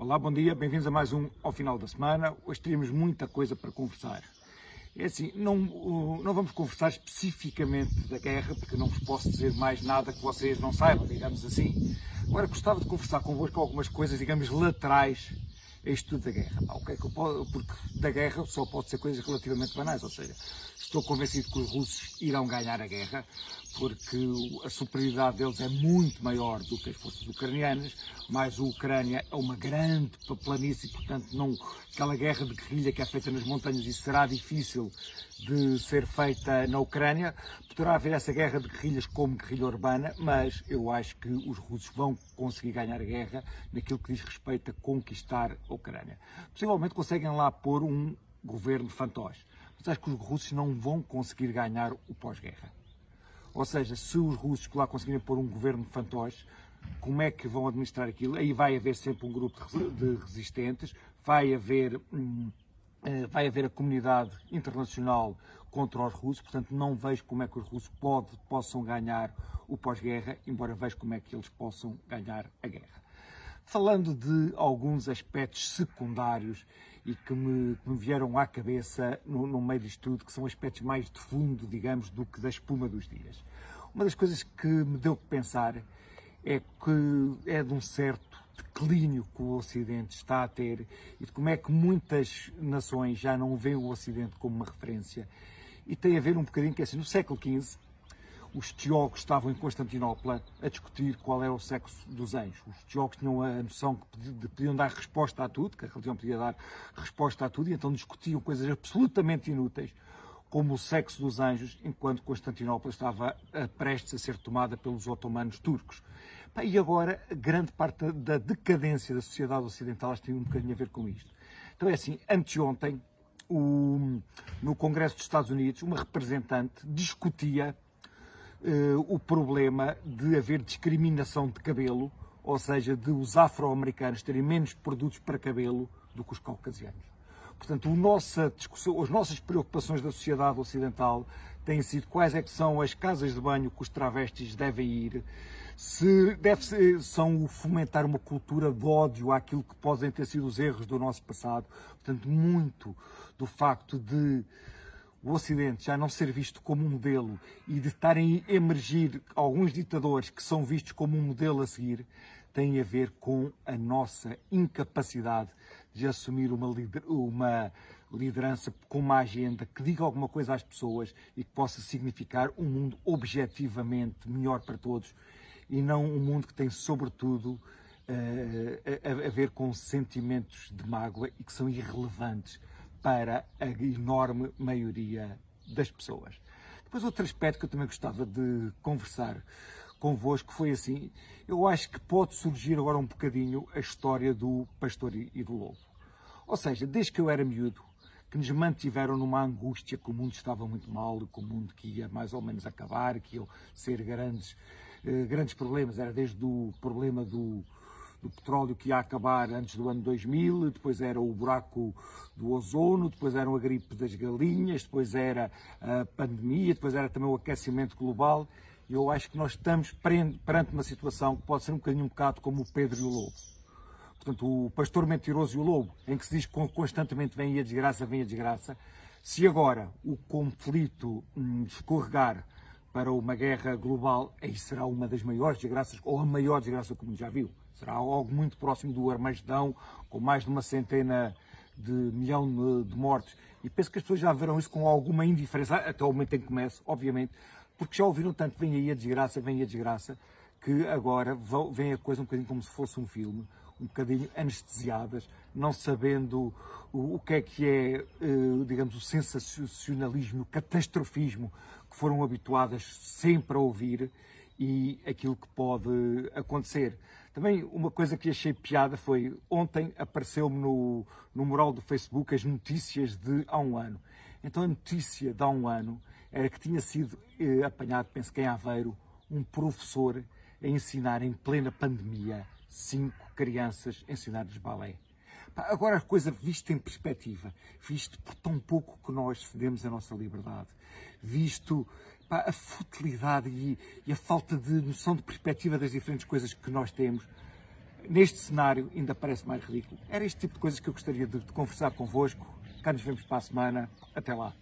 Olá, bom dia, bem-vindos a mais um ao final da semana. Hoje teríamos muita coisa para conversar. É assim, não, não vamos conversar especificamente da guerra, porque não vos posso dizer mais nada que vocês não saibam, digamos assim. Agora gostava de conversar convosco algumas coisas, digamos, laterais a isto tudo da guerra. o que é porque da guerra só pode ser coisas relativamente banais, ou seja, estou convencido que os russos irão ganhar a guerra, porque a superioridade deles é muito maior do que as forças ucranianas, mas a Ucrânia é uma grande planície, portanto, não, aquela guerra de guerrilha que é feita nas montanhas, isso será difícil de ser feita na Ucrânia. Poderá haver essa guerra de guerrilhas como guerrilha urbana, mas eu acho que os russos vão conseguir ganhar a guerra naquilo que diz respeito a conquistar a Ucrânia. Possivelmente conseguem lá pôr um governo fantoche, mas acho que os russos não vão conseguir ganhar o pós-guerra. Ou seja, se os russos lá conseguirem pôr um governo fantoche, como é que vão administrar aquilo? Aí vai haver sempre um grupo de resistentes, vai haver, hum, vai haver a comunidade internacional contra os russos, portanto não vejo como é que os russos pode, possam ganhar o pós-guerra, embora vejo como é que eles possam ganhar a guerra. Falando de alguns aspectos secundários e que me, que me vieram à cabeça no, no, meio disto tudo, que são aspectos mais de fundo, digamos, do que da espuma dos dias. Uma das coisas que me deu que pensar é que é de um certo declínio que o Ocidente está a ter e de como é que muitas nações já não veem o Ocidente como uma referência. E tem a ver um bocadinho que é assim, no século XV, os teólogos estavam em Constantinopla a discutir qual era o sexo dos anjos. Os teólogos tinham a noção que podiam dar resposta a tudo, que a religião podia dar resposta a tudo, e então discutiam coisas absolutamente inúteis, como o sexo dos anjos, enquanto Constantinopla estava prestes a ser tomada pelos otomanos turcos. E agora, grande parte da decadência da sociedade ocidental tem um bocadinho a ver com isto. Então é assim, anteontem, o, no Congresso dos Estados Unidos, uma representante discutia uh, o problema de haver discriminação de cabelo, ou seja, de os afro-americanos terem menos produtos para cabelo do que os caucasianos. Portanto, nossa as nossas preocupações da sociedade ocidental têm sido quais é que são as casas de banho que os travestis devem ir, se deve são fomentar uma cultura de ódio àquilo que podem ter sido os erros do nosso passado. Portanto, muito do facto de o Ocidente já não ser visto como um modelo e de estarem a emergir alguns ditadores que são vistos como um modelo a seguir, tem a ver com a nossa incapacidade de assumir uma, lider uma liderança com uma agenda que diga alguma coisa às pessoas e que possa significar um mundo objetivamente melhor para todos e não um mundo que tem, sobretudo, eh, a, a ver com sentimentos de mágoa e que são irrelevantes para a enorme maioria das pessoas. Depois, outro aspecto que eu também gostava de conversar convosco foi assim: eu acho que pode surgir agora um bocadinho a história do pastor e do lobo. Ou seja, desde que eu era miúdo, que nos mantiveram numa angústia que o mundo estava muito mal, que o mundo que ia mais ou menos acabar, que iam ser grandes, eh, grandes problemas. Era desde o problema do, do petróleo que ia acabar antes do ano 2000, depois era o buraco do ozono, depois era a gripe das galinhas, depois era a pandemia, depois era também o aquecimento global. Eu acho que nós estamos perante uma situação que pode ser um bocadinho um bocado como o Pedro e o Lobo. Portanto, o pastor mentiroso e o lobo, em que se diz que constantemente vem a desgraça, vem a desgraça. Se agora o conflito hum, escorregar para uma guerra global, aí será uma das maiores desgraças, ou a maior desgraça que o mundo já viu. Será algo muito próximo do Armagedão, com mais de uma centena de milhão de mortes. E penso que as pessoas já verão isso com alguma indiferença, até o momento em que começa, obviamente, porque já ouviram tanto, vem aí a desgraça, vem aí a desgraça, que agora vem a coisa um bocadinho como se fosse um filme, um bocadinho anestesiadas, não sabendo o, que é que é, eh, digamos, o sensacionalismo, o catastrofismo que foram habituadas sempre a ouvir e aquilo que pode acontecer. Também uma coisa que achei piada foi ontem apareceu-me no, no mural do Facebook as notícias de há um ano. Então a notícia de há um ano que tinha sido eh, apanhado, penso que em Aveiro, um professor a ensinar em plena pandemia cinco crianças ensinar-lhes balé. Agora a coisa vista em perspectiva, visto por tão pouco que nós cedemos a nossa liberdade, visto pá, a futilidade e, e, a falta de noção de perspectiva das diferentes coisas que nós temos, neste cenário ainda parece mais ridículo. Era este tipo de coisas que eu gostaria de, de conversar convosco. Cá nos vemos para a semana. Até lá.